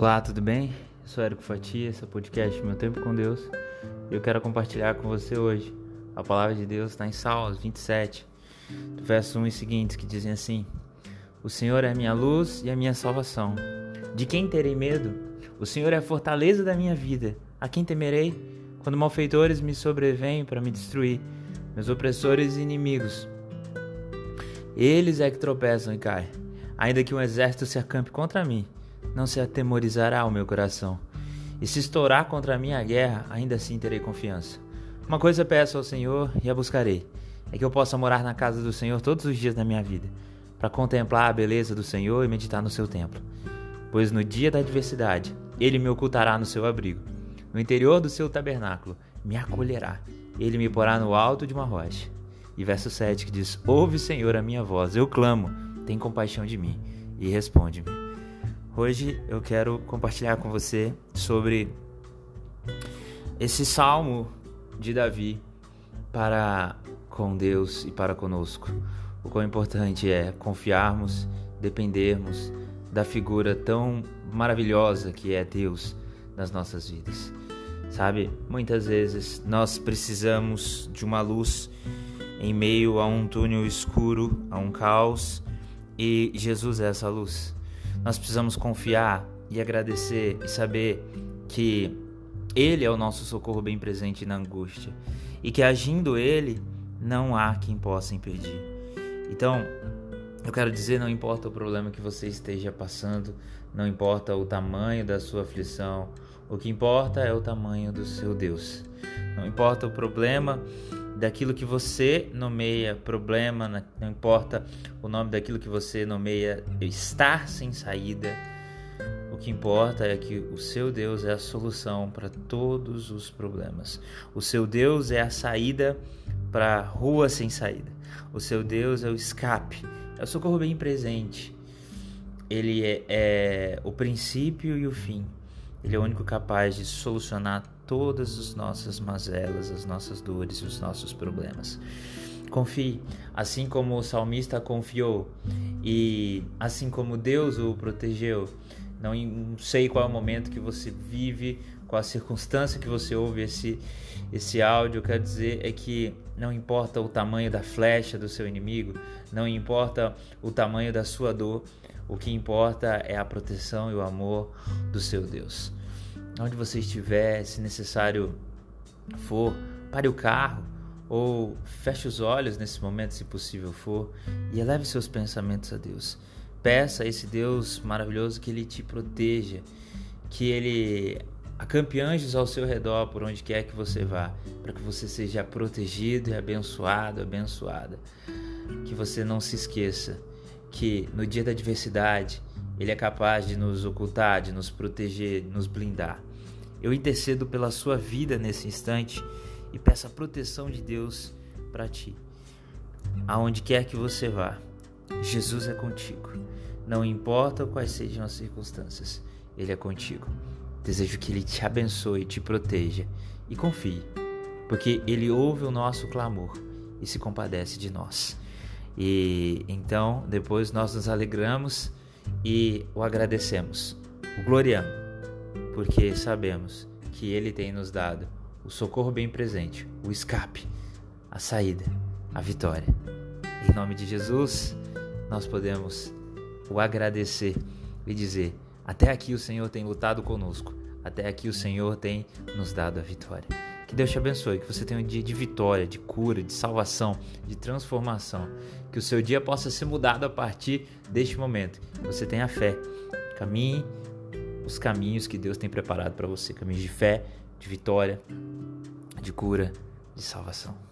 Olá, tudo bem? Eu sou Érico Fatia, esse é o podcast Meu Tempo com Deus e eu quero compartilhar com você hoje. A palavra de Deus está em Salmos 27, do verso 1 e seguintes, que dizem assim: O Senhor é a minha luz e a minha salvação. De quem terei medo? O Senhor é a fortaleza da minha vida. A quem temerei? Quando malfeitores me sobrevêm para me destruir, meus opressores e inimigos. Eles é que tropeçam e caem. Ainda que um exército se acampe contra mim, não se atemorizará o meu coração. E se estourar contra a guerra, ainda assim terei confiança. Uma coisa peço ao Senhor e a buscarei: é que eu possa morar na casa do Senhor todos os dias da minha vida, para contemplar a beleza do Senhor e meditar no seu templo. Pois no dia da adversidade, ele me ocultará no seu abrigo. No interior do seu tabernáculo, me acolherá. Ele me porá no alto de uma rocha. E verso 7 que diz: Ouve, Senhor, a minha voz, eu clamo, tem compaixão de mim e responde-me. Hoje eu quero compartilhar com você sobre esse salmo de Davi para com Deus e para conosco. O quão importante é confiarmos, dependermos da figura tão maravilhosa que é Deus nas nossas vidas. Sabe, muitas vezes nós precisamos de uma luz em meio a um túnel escuro, a um caos, e Jesus é essa luz. Nós precisamos confiar e agradecer e saber que Ele é o nosso socorro bem presente na angústia e que agindo Ele não há quem possa impedir. Então, eu quero dizer, não importa o problema que você esteja passando, não importa o tamanho da sua aflição, o que importa é o tamanho do seu Deus. Não importa o problema daquilo que você nomeia problema, não importa o nome daquilo que você nomeia estar sem saída. O que importa é que o seu Deus é a solução para todos os problemas. O seu Deus é a saída para a rua sem saída. O seu Deus é o escape, é o socorro bem presente. Ele é, é o princípio e o fim. Ele é o único capaz de solucionar todas as nossas mazelas, as nossas dores e os nossos problemas. Confie, assim como o salmista confiou e assim como Deus o protegeu. Não sei qual é o momento que você vive, qual a circunstância que você ouve esse, esse áudio, quer dizer é que não importa o tamanho da flecha do seu inimigo, não importa o tamanho da sua dor, o que importa é a proteção e o amor do seu Deus. Onde você estiver, se necessário for, pare o carro ou feche os olhos nesse momento, se possível for, e eleve seus pensamentos a Deus. Peça a esse Deus maravilhoso que Ele te proteja, que Ele acampe anjos ao seu redor por onde quer que você vá, para que você seja protegido e abençoado, abençoada. Que você não se esqueça que no dia da adversidade Ele é capaz de nos ocultar, de nos proteger, de nos blindar. Eu intercedo pela sua vida nesse instante e peço a proteção de Deus para ti. Aonde quer que você vá, Jesus é contigo. Não importa quais sejam as circunstâncias, Ele é contigo. Desejo que Ele te abençoe, te proteja e confie, porque Ele ouve o nosso clamor e se compadece de nós. E então, depois nós nos alegramos e o agradecemos, o gloriamos, porque sabemos que Ele tem nos dado o socorro bem presente, o escape, a saída, a vitória. Em nome de Jesus, nós podemos o agradecer e dizer: até aqui o Senhor tem lutado conosco, até aqui o Senhor tem nos dado a vitória. Que Deus te abençoe, que você tenha um dia de vitória, de cura, de salvação, de transformação. Que o seu dia possa ser mudado a partir deste momento. Que você tenha fé. Caminhe os caminhos que Deus tem preparado para você caminhos de fé, de vitória, de cura, de salvação.